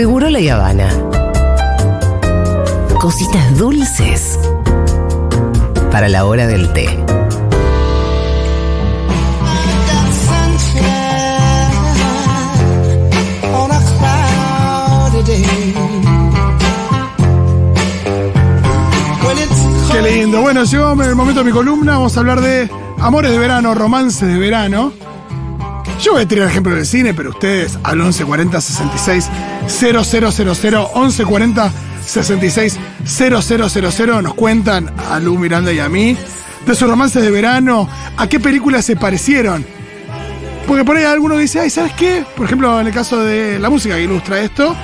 Seguro la Habana. Cositas dulces para la hora del té. Qué lindo. Bueno, llegó el momento de mi columna. Vamos a hablar de amores de verano, romances de verano. Yo voy a tirar ejemplo del cine, pero ustedes al 1140 66 0000 1140 66 0000 nos cuentan a Lu Miranda y a mí de sus romances de verano, a qué películas se parecieron. Porque por ahí alguno dice, ay, ¿sabes qué? Por ejemplo, en el caso de la música que ilustra esto,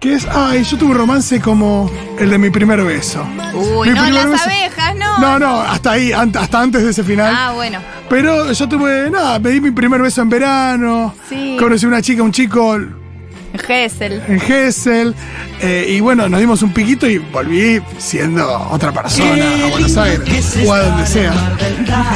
que es, ay, yo tuve un romance como el de mi primer beso. Uy, Mi no, primer las beso- abejas, no. No, no, hasta ahí, hasta antes de ese final. Ah, bueno. Pero yo tuve, nada, me di mi primer beso en verano. Sí. Conocí una chica, un chico Gessel. en Gessel. eh, y bueno, nos dimos un piquito y volví siendo otra persona a Buenos Aires o a donde sea.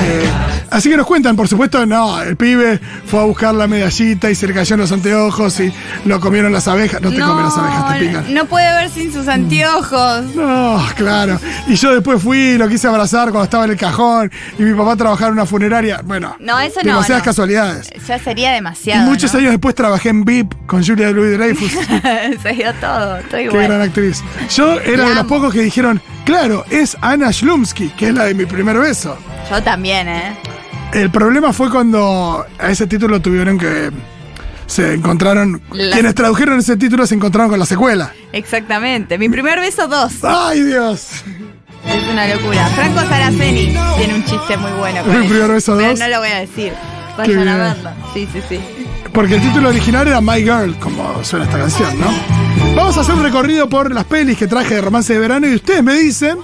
Eh, así que nos cuentan, por supuesto, no, el pibe fue a buscar la medallita y se le cayó en los anteojos y lo comieron las abejas. No te comen las abejas, te pican. no puede ver sin sus anteojos. No, claro. Y yo después fui y lo quise abrazar cuando estaba en el cajón y mi papá trabajaba en una funeraria. Bueno, No, eso no, demasiadas no. casualidades. Ya sería Y demasiado. muchos ¿no? años después trabajé en VIP con Julia Dreyfus. Se dio todo. Estoy Qué bueno. gran actriz. Yo era La de los amo. pocos que dijeron, claro, es Anna Schlumsky, que es la de mi primer beso. Yo también, ¿eh? El problema fue cuando a ese título tuvieron que. Se encontraron. La- Quienes tradujeron ese título se encontraron con la secuela. Exactamente. Mi primer beso, dos. ¡Ay, Dios! Es una locura. Franco Saraceni tiene un chiste muy bueno. con Mi eso. primer beso, Pero dos. no lo voy a decir. Qué Vayan a bien. verlo. Sí, sí, sí. Porque el título original era My Girl, como suena esta canción, ¿no? Vamos a hacer un recorrido por las pelis que traje de romance de verano y ustedes me dicen.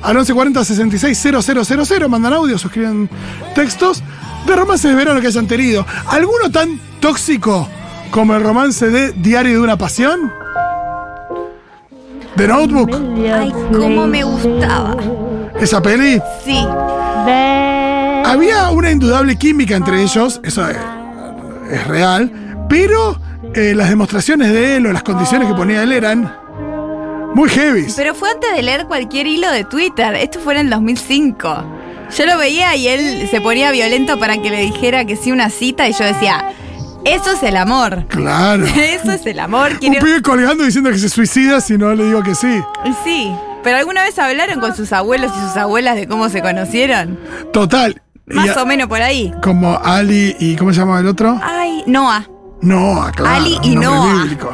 Al 1140 66 000 mandan audio, suscriben textos de romance de verano que hayan tenido. ¿Alguno tan tóxico como el romance de Diario de una Pasión? ¿The Notebook? Ay, cómo me gustaba. ¿Esa peli? Sí. Había una indudable química entre ellos, eso es, real, pero eh, las demostraciones de él o las condiciones que ponía él eran muy heavy. Pero fue antes de leer cualquier hilo de Twitter. Esto fue en el 2005. Yo lo veía y él se ponía violento para que le dijera que sí una cita y yo decía, eso es el amor. Claro. Eso es el amor. Un Quiero... pibe colgando diciendo que se suicida si no le digo que sí. Sí. Pero alguna vez hablaron con sus abuelos y sus abuelas de cómo se conocieron. Total. Más a- o menos por ahí. Como Ali y ¿cómo se llama el otro? Ay, Noah. Noah, claro. Ali y Noah. bíblico.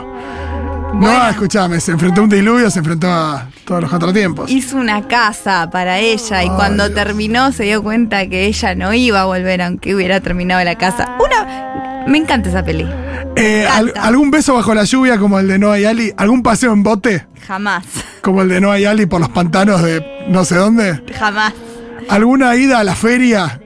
Bueno. Noah, escúchame, se enfrentó a un diluvio, se enfrentó a todos los contratiempos. Hizo una casa para ella y cuando Dios. terminó se dio cuenta que ella no iba a volver aunque hubiera terminado la casa. Una... Me encanta esa peli. Eh, al-. ¿Algún beso bajo la lluvia como el de Noah y Ali? ¿Algún paseo en bote Jamás. como el de Noah y Ali por los pantanos de no sé dónde? Jamás. ¿Alguna ida a la feria?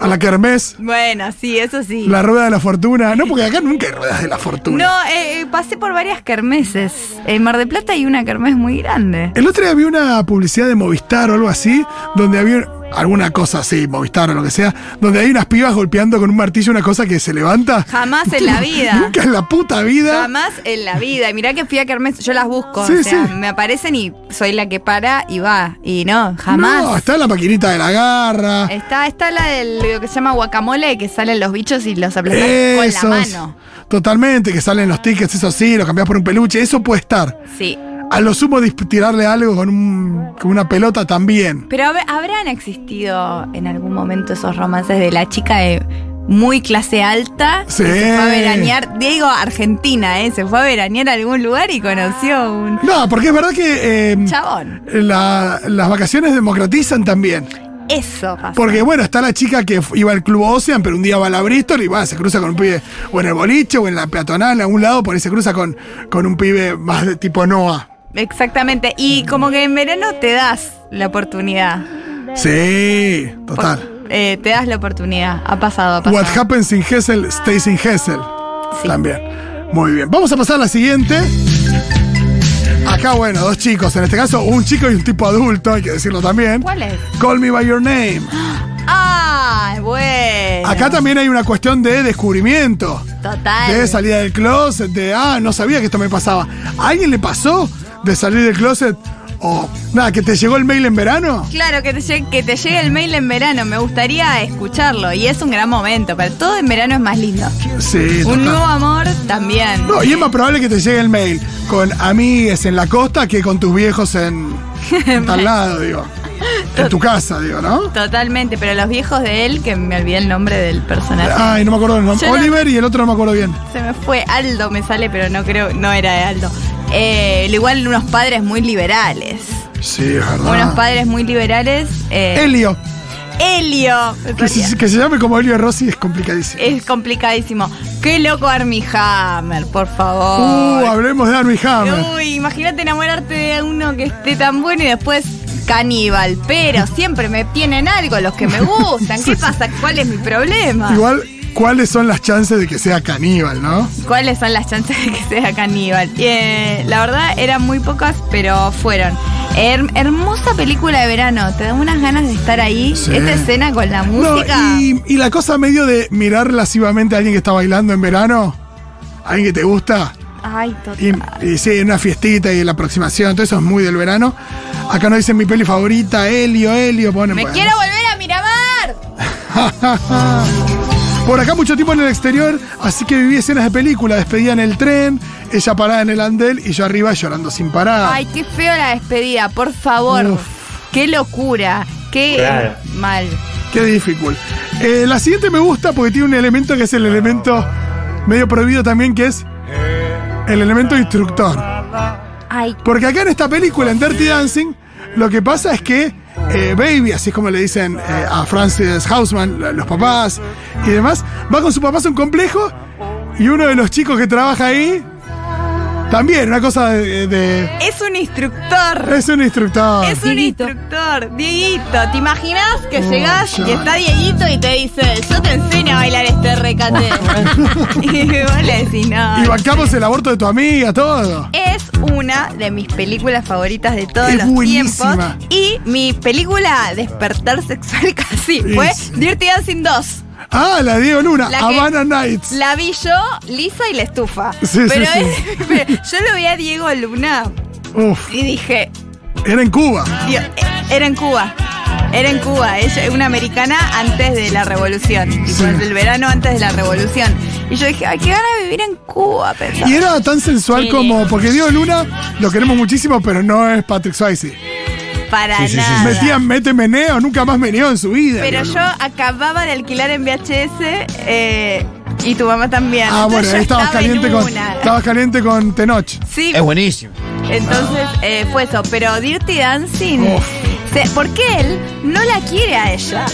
¿A la kermés? Bueno, sí, eso sí. ¿La rueda de la fortuna? No, porque acá nunca hay ruedas de la fortuna. No, eh, eh, pasé por varias kermeses. En Mar de Plata hay una kermés muy grande. El otro día vi una publicidad de Movistar o algo así, donde había alguna cosa así, Movistar o lo que sea, donde hay unas pibas golpeando con un martillo una cosa que se levanta. Jamás en la vida. Nunca en la puta vida. Jamás en la vida. Y mirá que fui a kermés, yo las busco. Sí, o sea, sí. me aparecen y soy la que para y va. Y no, jamás. No, está la maquinita de la garra. Está, está la del lo que se llama guacamole, que salen los bichos y los aplastas con la mano. Totalmente, que salen los tickets, eso sí, lo cambiás por un peluche, eso puede estar. Sí. A lo sumo tirarle algo con, un- con una pelota también. Pero hab- habrán existido en algún momento esos romances de la chica de muy clase alta Sí. que se fue a veranear, digo Argentina, ¿eh? se fue a veranear a algún lugar y conoció un No, porque es verdad que eh, chabón. la- las vacaciones democratizan también. Eso pasa. Porque bueno, está la chica que iba al Club Ocean, pero un día va a la Bristol y va, se cruza con un pibe, o en el boliche, o en la peatonal, en algún lado, por ahí se cruza con, con un pibe más de tipo Noah. Exactamente. Y como que en verano te das la oportunidad. Sí, total. Eh, te das la oportunidad. Ha pasado, ha pasado. What happens in Hessel stays in Hessel. Sí. También. Muy bien. Vamos a pasar a la siguiente. Acá, bueno, dos chicos. En este caso, un chico y un tipo adulto, hay que decirlo también. ¿Cuál es? Call me by your name. Ah, bueno. Acá también hay una cuestión de descubrimiento. Total. De salida del closet, de, ah, no sabía que esto me pasaba. ¿A alguien le pasó de salir del closet? O, nada, que te llegó el mail en verano. Claro, que te, llegue, que te llegue el mail en verano. Me gustaría escucharlo. Y es un gran momento. Pero todo en verano es más lindo. Sí, Un total. nuevo amor también. No, y es más probable que te llegue el mail con amigues en la costa que con tus viejos en, en tal lado, digo. En tu casa, digo, ¿no? Totalmente. Pero los viejos de él, que me olvidé el nombre del personaje. Ay, no me acuerdo el nombre. Yo no- Oliver y el otro no me acuerdo bien. Se me fue Aldo, me sale, pero no creo, no era de Aldo. Eh, igual unos padres muy liberales. Sí, es verdad. Unos padres muy liberales. eh, Helio. Helio. Que se, que se llame como Helio Rossi es complicadísimo. Es complicadísimo. Qué loco Armie Hammer, por Uh, favor. hablemos de Armie Hammer. Uy, imagínate enamorarte de uno que esté tan bueno y después caníbal. Pero siempre me tienen algo los que me gustan. ¿Qué pasa? ¿Cuál es mi problema? Igual, ¿cuáles son las chances de que sea caníbal, no? ¿Cuáles son las chances de que sea caníbal? Eh, la verdad eran muy pocas, pero fueron. Her- hermosa película de verano, te da unas ganas de estar ahí. Sí. Esta escena con la No, música. y, y la cosa medio de mirar lascivamente a alguien que está bailando en verano, alguien que te gusta, Ay, total. y, y sí, una fiestita y la aproximación, todo eso es muy del verano. Acá nos dicen mi peli favorita, Helio, Helio, ponen. Me bueno. quiero volver a Miramar. Por acá mucho tiempo en el exterior, así que viví escenas de película, despedida en el tren, ella parada en el andel y yo arriba llorando sin parar. Ay, qué feo la despedida, por favor. Uf. Qué locura. Qué Claro. mal. Qué difícil. Eh, la siguiente me gusta porque tiene un elemento que es el elemento medio prohibido también, que es el elemento instructor. Ay, Porque acá en esta película, en Dirty Dancing, lo que pasa es que eh, Baby, así es como le dicen eh, a Francis Hausman, los papás y demás, va con su papá a un complejo y uno de los chicos que trabaja ahí, también, una cosa de... de- es un instructor. es un instructor. Es un instructor, Dieguito. ¿Te imaginas que Oh, llegás ya. y está Dieguito y te dice, yo te enseño a bailar este recate? y vos le decís, no. Y bancamos el aborto de tu amiga, todo. Es una de mis películas favoritas de todos Es los buenísima. tiempos. Y mi película Despertar Sexual casi fue. Dirty Dancing 2. Ah, la Diego Luna, La Havana Nights. La vi yo, Lisa y la estufa. Sí, pero, sí, sí. es- pero yo lo vi a Diego Luna Uf, y dije, era en Cuba. Dios, eh, era en Cuba. Era en Cuba, ella es una americana antes de la revolución, tipo, Sí. el verano antes de la revolución. Y yo dije, ay, qué ganas de vivir en Cuba, pensaba. Y era tan sensual Sí. como. Porque Diego Luna lo queremos muchísimo, pero no es Patrick Swayze. Para Sí, sí, sí, sí. nada. Metían mete meneo, nunca más meneó en su vida. Pero yo acababa de alquilar en VHS eh, y tu mamá también. Ah, bueno, yo estabas estaba en caliente con. una. Estabas caliente con Tenoch. Sí, Es buenísimo. entonces eh, fue eso. Pero Dirty Dancing, Uf. se- porque él no la quiere a ella.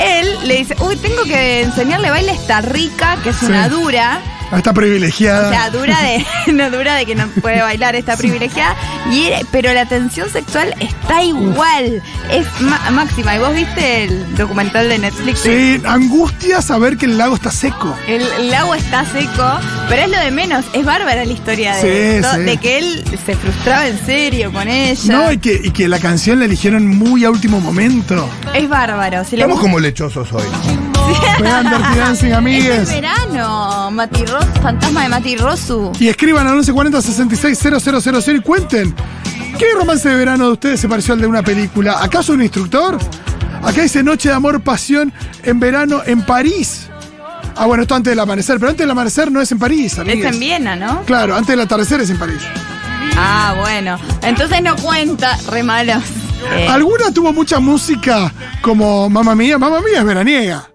Él le dice, uy, tengo que enseñarle baile a esta rica, que es una dura. Está O privilegiada. sea, dura de, no dura de que no puede bailar, está privilegiada. Y, pero la tensión sexual está igual. Es ma- máxima. ¿Y vos viste el documental de Netflix? Sí, angustia saber que el lago está seco. El, el agua está seco, pero es lo de menos. Es bárbara la historia de, Sí, to- sí. de que él se frustraba en serio con ella. No, y que, y que la canción la eligieron muy a último momento. Es bárbaro. Si Estamos como lechosos hoy. Vean Dirty Dancing, Es amigues. el verano, Mati Rosu, fantasma de Mati Rosu. Y escriban al 1140 66 000 y cuenten. ¿Qué romance de verano de ustedes se pareció al de una película? ¿Acaso un instructor? Acá dice Noche de Amor, Pasión en verano en París. Ah, bueno, esto antes del amanecer, pero antes del amanecer no es en París, Es amigues. en Viena, ¿no? Claro, antes del atardecer es en París. Ah, bueno. Entonces no cuenta, re malos. Eh, ¿Alguna tuvo mucha música como Mamma Mía? Mamma Mía es veraniega.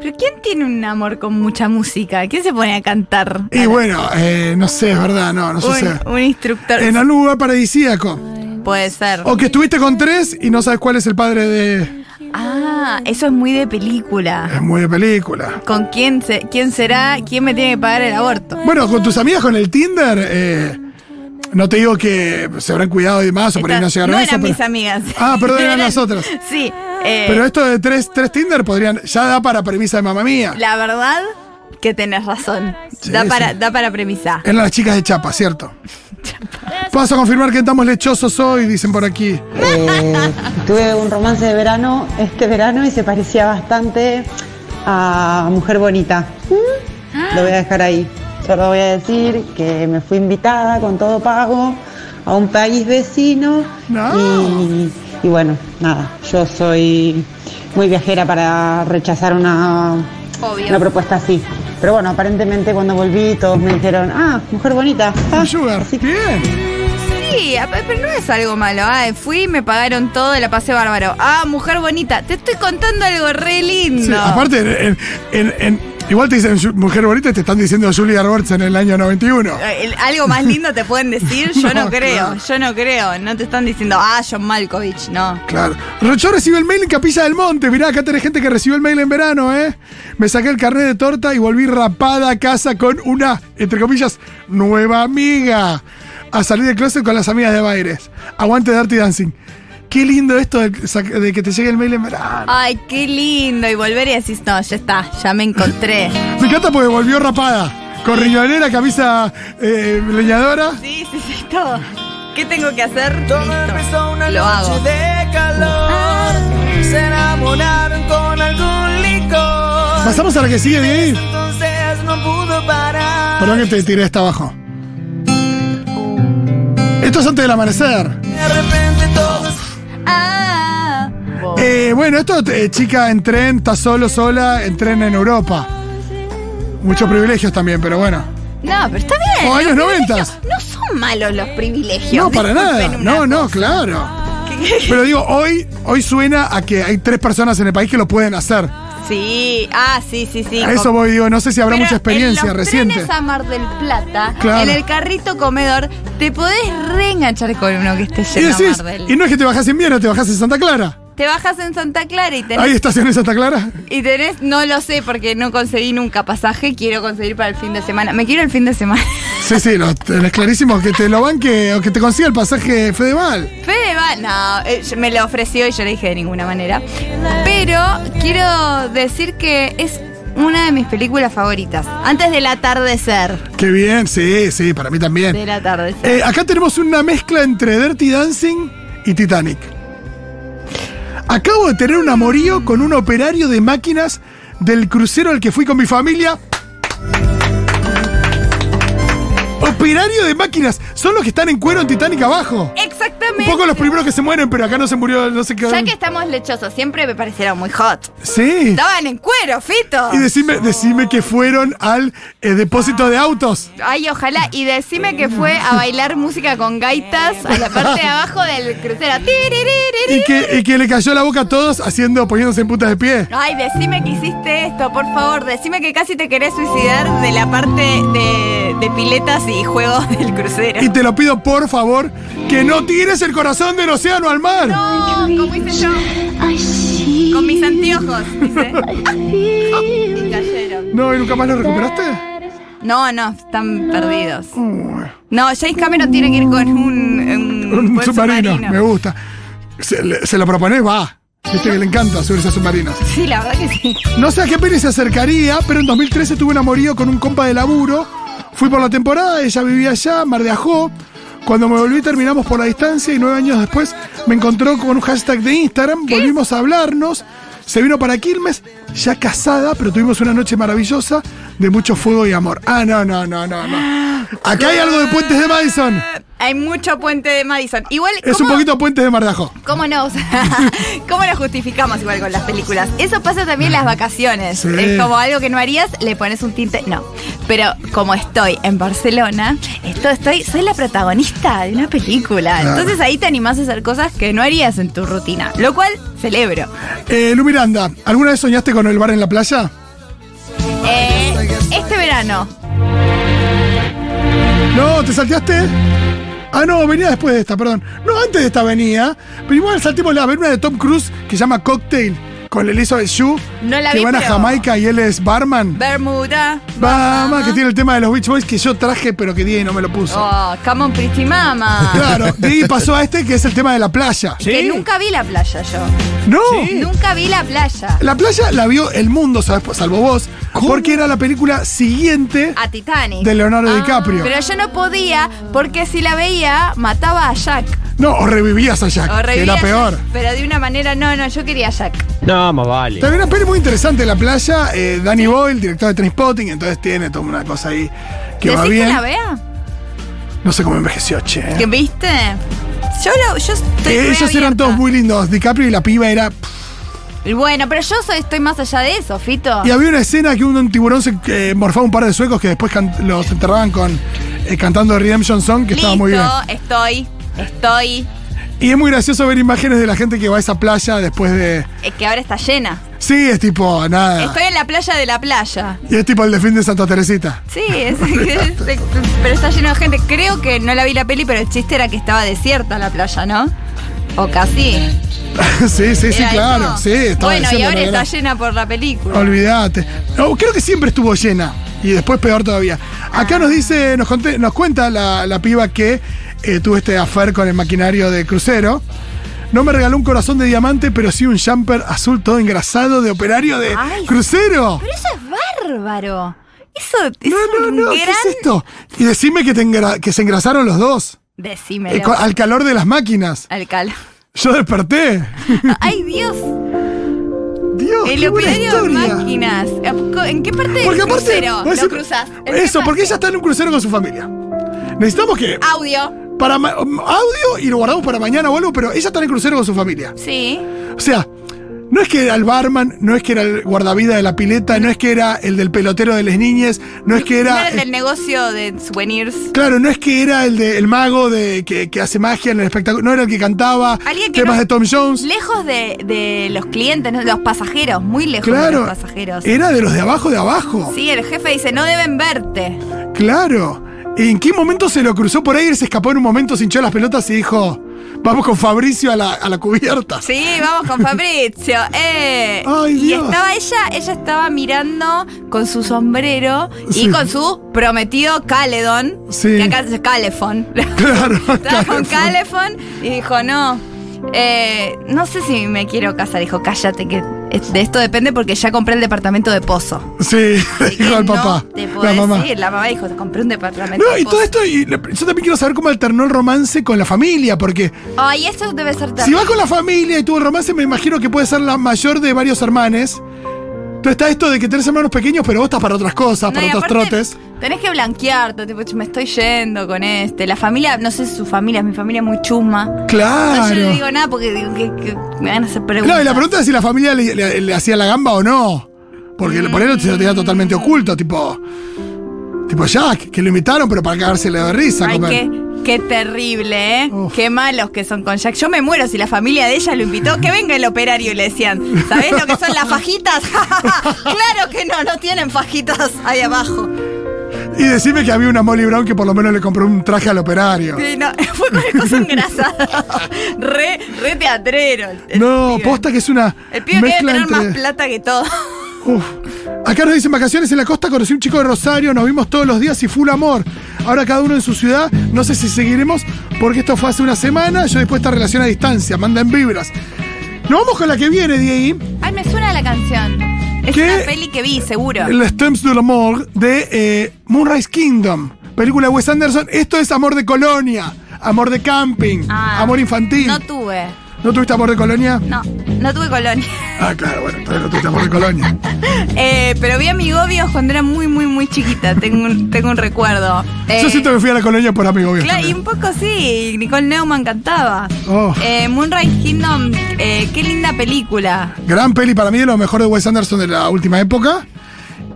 Pero ¿quién tiene un amor con mucha música? ¿Quién se pone a cantar? Y bueno, eh, no sé, es verdad, no, no sucede. un, un instructor. En algún lugar paradisíaco. Puede ser. O que estuviste con tres y no sabes cuál es el padre de... Ah, eso es muy de película. Es muy de película. ¿Con quién, se, quién será? ¿Quién me tiene que pagar el aborto? Bueno, con tus amigas con el Tinder, eh, no te digo que se habrán cuidado y demás, o por ahí no llegaron no a eso. eran pero- mis amigas. Ah, perdón, eran las otras. Sí. Eh, Pero esto de tres, tres Tinder podrían. Ya da para premisa de mamá mía. La verdad que tenés razón. Sí, da, para, sí. da para premisa. Eran las chicas de Chapa, ¿cierto? Paso a confirmar que estamos lechosos hoy, dicen por aquí. Eh, tuve un romance de verano este verano y se parecía bastante a Mujer Bonita. lo voy a dejar ahí. Solo voy a decir que me fui invitada con todo pago a un país vecino No. y, y bueno, nada, yo soy muy viajera para rechazar una, Obvio. una propuesta así. Pero bueno, aparentemente cuando volví todos me dijeron, ah, mujer bonita. Ah, Sugar. así que- Bien. Sí, pero no es algo malo. Ah, fui, me pagaron todo, la pasé bárbaro. Ah, mujer bonita. Te estoy contando algo re lindo. Sí, aparte, en, en- en- igual te dicen "Ju- mujer bonita y te están diciendo Julia Roberts en el año 91. Eh, el- ¿Algo más lindo te pueden decir? Yo no, No, creo, claro. yo no creo. No te están diciendo, ah, John Malkovich, no. Claro. Yo recibí el mail en Capilla del Monte. Mirá, acá tenés gente que recibió el mail en verano, ¿eh? Me saqué el carnet de torta y volví rapada a casa con una, entre comillas, nueva amiga. A salir del closet con las amigas de Baires. Aguante Dirty Dancing. Qué lindo esto de, que te llegue el mail en verano. Ay, qué lindo. Y volver y decís, no, ya está, ya me encontré. Me encanta porque volvió rapada. Con riñonera, camisa eh, leñadora. Sí, sí, sí, todo. ¿Qué tengo que hacer? Todo Listo. empezó una Lo hago. noche de calor. Se enamoraron con algún licor. Pasamos a la que sigue, Diego. Entonces no pudo parar. Perdón que te tiré esta abajo. Esto es antes del amanecer. De repente. Eh, bueno, esto, eh, chica en tren, está solo, sola, en tren en Europa. Muchos privilegios también, pero bueno. No, pero está bien. O años 90. No son malos los privilegios. No, para nada. No, no, cosa. claro. Pero digo, hoy, hoy suena a que hay tres personas en el país que lo pueden hacer. Sí, ah, sí, sí, sí. A eso voy, digo, no sé si habrá Pero mucha experiencia en los reciente. trenes a Mar del Plata, Claro. en el carrito comedor, te podés reenganchar con uno que esté Y yendo a decís, Mar del y no es que te bajas en Viena, te bajas en Santa Clara. Te bajas en Santa Clara y tenés, ¿Hay estación en Santa Clara? y tenés, no lo sé porque no conseguí nunca pasaje, quiero conseguir para el fin de semana. Me quiero el fin de semana. Sí, sí, lo tenés clarísimo. Que te lo banque o que te consiga el pasaje Fedeval. Fede va, no, eh, me lo ofreció y yo le dije de ninguna manera. Pero quiero decir que es una de mis películas favoritas. Antes del atardecer. Qué bien, sí, sí, para mí también. Del atardecer. Eh, acá tenemos una mezcla entre Dirty Dancing y Titanic. Acabo de tener un amorío con un operario de máquinas del crucero al que fui con mi familia. Operario de máquinas. Son los que están en cuero en Titanic abajo. Un poco los primeros que se mueren, pero acá no se murió, no sé qué. Ya que estamos lechosos, siempre me parecieron muy hot. Sí. Estaban en cuero, Fito. Y decime, decime que fueron al eh, depósito de autos. Ay, ojalá. Y decime que fue a bailar música con gaitas a la parte de abajo del crucero. Y que, y que le cayó la boca a todos haciendo, poniéndose en puntas de pie. Ay, decime que hiciste esto, por favor. Decime que casi te querés suicidar de la parte de, de piletas y juegos del crucero. Y te lo pido por favor, que no tires el corazón del océano al mar. No, como hice yo. Con mis anteojos, dice. Y cayeron. No, ¿y nunca más lo recuperaste? No, no, están perdidos. No, James Cameron tiene que ir con un, un, un submarino, me gusta. Se, le- se lo propones, va. Viste que le encanta subirse a submarinos. Sí, la verdad que sí. No sé a qué peli se acercaría, pero en 2013 tuve un amorío con un compa de laburo. Fui por la temporada, ella vivía allá, Mar de Ajó. Cuando me volví terminamos por la distancia y nueve años después me encontró con un hashtag de Instagram, volvimos a hablarnos, se vino para Quilmes, ya casada, pero tuvimos una noche maravillosa de mucho fuego y amor. Ah, no, no, no, no, no. Acá hay algo de Puentes de Madison. Hay mucho puente de Madison. Igual, Es un ¿cómo- poquito Puentes de Mar de Ajó. ¿Cómo no? ¿Cómo lo justificamos igual con las películas? Eso pasa también en las vacaciones. Sí. Es como algo que no harías, le pones un tinte. No. Pero como estoy en Barcelona, esto estoy, soy la protagonista de una película. Claro. Entonces ahí te animás a hacer cosas que no harías en tu rutina. Lo cual celebro. Eh, Lu Miranda, ¿alguna vez soñaste con el bar en la playa? Eh, este verano. No, ¿te salteaste? Ah, no, venía después de esta, perdón. No, antes de esta venía. Pero igual saltemos la una de Tom Cruise que se llama Cocktail con Elizabeth Shue. No la que vi, van a pero- Jamaica y él es barman. Bermuda. Bahama, que tiene el tema de los Beach Boys que yo traje, pero que Diego no me lo puso. Oh, come on, pretty mama. Claro, de ahí pasó a este que es el tema de la playa. Que nunca vi la playa yo. No, Nunca vi la playa. la playa la vio el mundo, ¿sabes? salvo vos, porque era la película siguiente A Titanic. de Leonardo Ah, DiCaprio. Pero yo no podía porque si la veía mataba a Jack. No, o revivías a Jack, O que era peor. Pero de una manera, no, no, yo quería a Jack. No, más vale. También una peli muy interesante en la playa. eh, Danny Boyle, director de Trainspotting, entonces tiene toda una cosa ahí que va ¿Decís bien. que la vea? No sé cómo envejeció, che. eh. ¿Que viste? Yo, lo, yo estoy Eh, re ellos eran abierta. todos muy lindos. DiCaprio y la piba era. Y Bueno, pero yo soy, estoy más allá de eso, Fito. Y había una escena que un tiburón se eh, morfaba un par de suecos que después can- los enterraban con eh, cantando Redemption Song, que estaba muy bien. Listo, estoy, estoy. Y es muy gracioso ver imágenes de la gente que va a esa playa después de. Es que ahora está llena. Sí, es tipo, nada. Estoy en la playa de la playa. Y es tipo el delfín de Santa Teresita. Sí, es- es- pero está lleno de gente. Creo que no la vi la peli, pero el chiste era que estaba desierta la playa, ¿no? O casi. sí, sí, sí, claro. Sí, estaba Bueno, y ahora está llena por la película. Olvídate. No, creo que siempre estuvo llena. Y después peor todavía. Acá nos dice, nos, conté- nos cuenta la, la piba que eh, tuvo este affair con el maquinario de crucero. No me regaló un corazón de diamante, pero sí un jumper azul todo engrasado de operario de Ay. crucero. Pero eso es bárbaro. Eso es No, no, no, ¿qué es esto? Y decime que, te engra- que se engrasaron los dos. Decímelo. eh, al calor de las máquinas. Al cal. Yo desperté. Ay, Dios. El qué buena operario de historia. máquinas. ¿En qué parte del Porque aparte, crucero lo qué Eso, porque parte? ella está en un crucero con su familia. Necesitamos que Audio. para ma- audio y lo guardamos para mañana o algo, pero ella está en el crucero con su familia. Sí. O sea, no es que era el barman, no es que era el guardavida de la pileta, no es que era el del pelotero de las niñas, no es que No era. era del negocio de souvenirs. Claro, no es que era el de el mago de que, que hace magia en el espectáculo, no era el que cantaba Alguien que temas no- de Tom Jones. Lejos de, de los clientes, ¿no? de los pasajeros, muy lejos de Claro, los pasajeros. era de los de abajo de abajo. Sí, el jefe dice, no deben verte. Claro. ¿En qué momento se lo cruzó por ahí? Él se escapó en un momento, se hinchó las pelotas y dijo: Vamos con Fabricio a la, a la cubierta. Sí, vamos con Fabrizio. Eh. Ay, y Dios. estaba ella, ella estaba mirando con su sombrero Sí. y con su prometido Caledon. Sí. Que acá es Calefon. Claro. Estaba con. Calefon y dijo, no. eh, no sé si me quiero casar. Dijo, cállate, que de esto depende porque ya compré el departamento de pozo. Sí, Así dijo al no papá. te puedo la mamá. decir. La mamá dijo, te compré un departamento No, de y pozo. todo esto, y yo también quiero saber cómo alternó el romance con la familia, porque Ay, eso debe ser si terrible. va con la familia y tuvo el romance, me imagino que puede ser la mayor de varios hermanes. Entonces está esto de que tenés hermanos pequeños, pero vos estás para otras cosas, No, para y otros aparte, trotes. Tenés que blanquearte, tipo, "Che, me estoy yendo con este. La familia, no sé si su familia, es mi familia muy chusma. Entonces Claro. yo no digo nada porque digo que, que me van a hacer preguntas. Claro, y la pregunta es si la familia le, le- le hacía la gamba o no. Porque por él se lo tenía totalmente oculto, tipo. Tipo Jack, que lo invitaron, pero para cagársele de risa. Ay, qué, qué terrible, ¿eh? Uf. Qué malos que son con Jack. Yo me muero si la familia de ella lo invitó. Que venga el operario y le decían, ¿sabés lo que son las fajitas? claro que no, no tienen fajitas ahí abajo. Y decime que había una Molly Brown que por lo menos le compró un traje al operario. Sí, no, fue con el coso engrasado. re, re teatrero. el- el No, pibe. posta que es una El pibe debe mezcla tener más plata que todo. Uf. Acá nos dicen vacaciones en la costa, conocí un chico de Rosario, nos vimos todos los días y full amor. Ahora cada uno en su ciudad, no sé si seguiremos, porque esto fue hace una semana, yo después esta relación a distancia, manda en vibras. Nos vamos con la que viene, Diego. Ay, me suena la canción. Es ¿Qué? una peli que vi, seguro. El Stems de l'Amour de eh, Moonrise Kingdom, película de Wes Anderson. Esto es amor de colonia, amor de camping, Ah, amor infantil. No tuve. ¿No tuviste amor de colonia? No, no tuve colonia. Ah, claro, bueno, todavía no tuviste amor de colonia. Eh, pero vi amigobios cuando era muy, muy, muy chiquita. Tengo un, tengo un recuerdo. Eh, Yo siento que fui a la colonia por amigo. Claro, y un poco sí. Nicole Neumann cantaba. Oh. Eh, Moonrise Kingdom, eh, qué linda película. Gran peli para mí de lo mejor de Wes Anderson de la última época.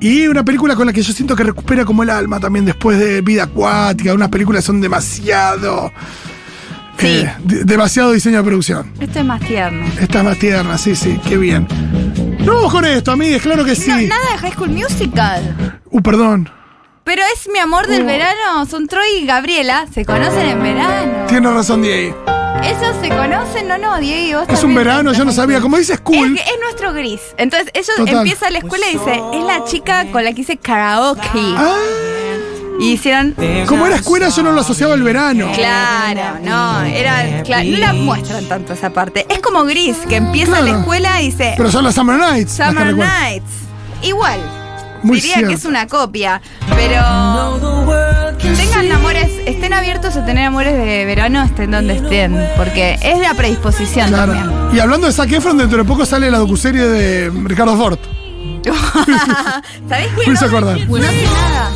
Y una película con la que yo siento que recupera como el alma también después de Vida Acuática. Unas películas son demasiado. Sí. eh, de- demasiado diseño de producción. Esto es más tierno. Esta es más tierna, sí, sí, qué bien. No vamos con esto, amigues, claro que sí. No, nada de High School Musical. Uh, perdón. Pero es mi amor del Oh. verano. Son Troy y Gabriela. Se conocen en verano. Tiene razón, Diego. Esos se conocen, no, no, Diego. vos Es un verano, yo no sabía. Como Es, cool. que es nuestro gris. Entonces, ellos Total. empiezan la escuela y dice, es la chica con la que hice karaoke. Ah, Y hicieron. como era escuela, yo no lo asociaba al verano. Claro, no, era. cla- no la muestran tanto esa parte. Es como gris, que empieza Claro. la escuela y dice. Pero son las Summer Nights. las que Summer recuerdo. Nights. Igual. Muy Diría que es una copia. Pero. Tengan amores, estén abiertos a tener amores de verano, estén donde estén. Porque es la predisposición Claro. también. Y hablando de Zac Efron, dentro de poco sale la docuserie de Ricardo Ford. ¿Sabés qué? Me hizo acordar. No sé nada.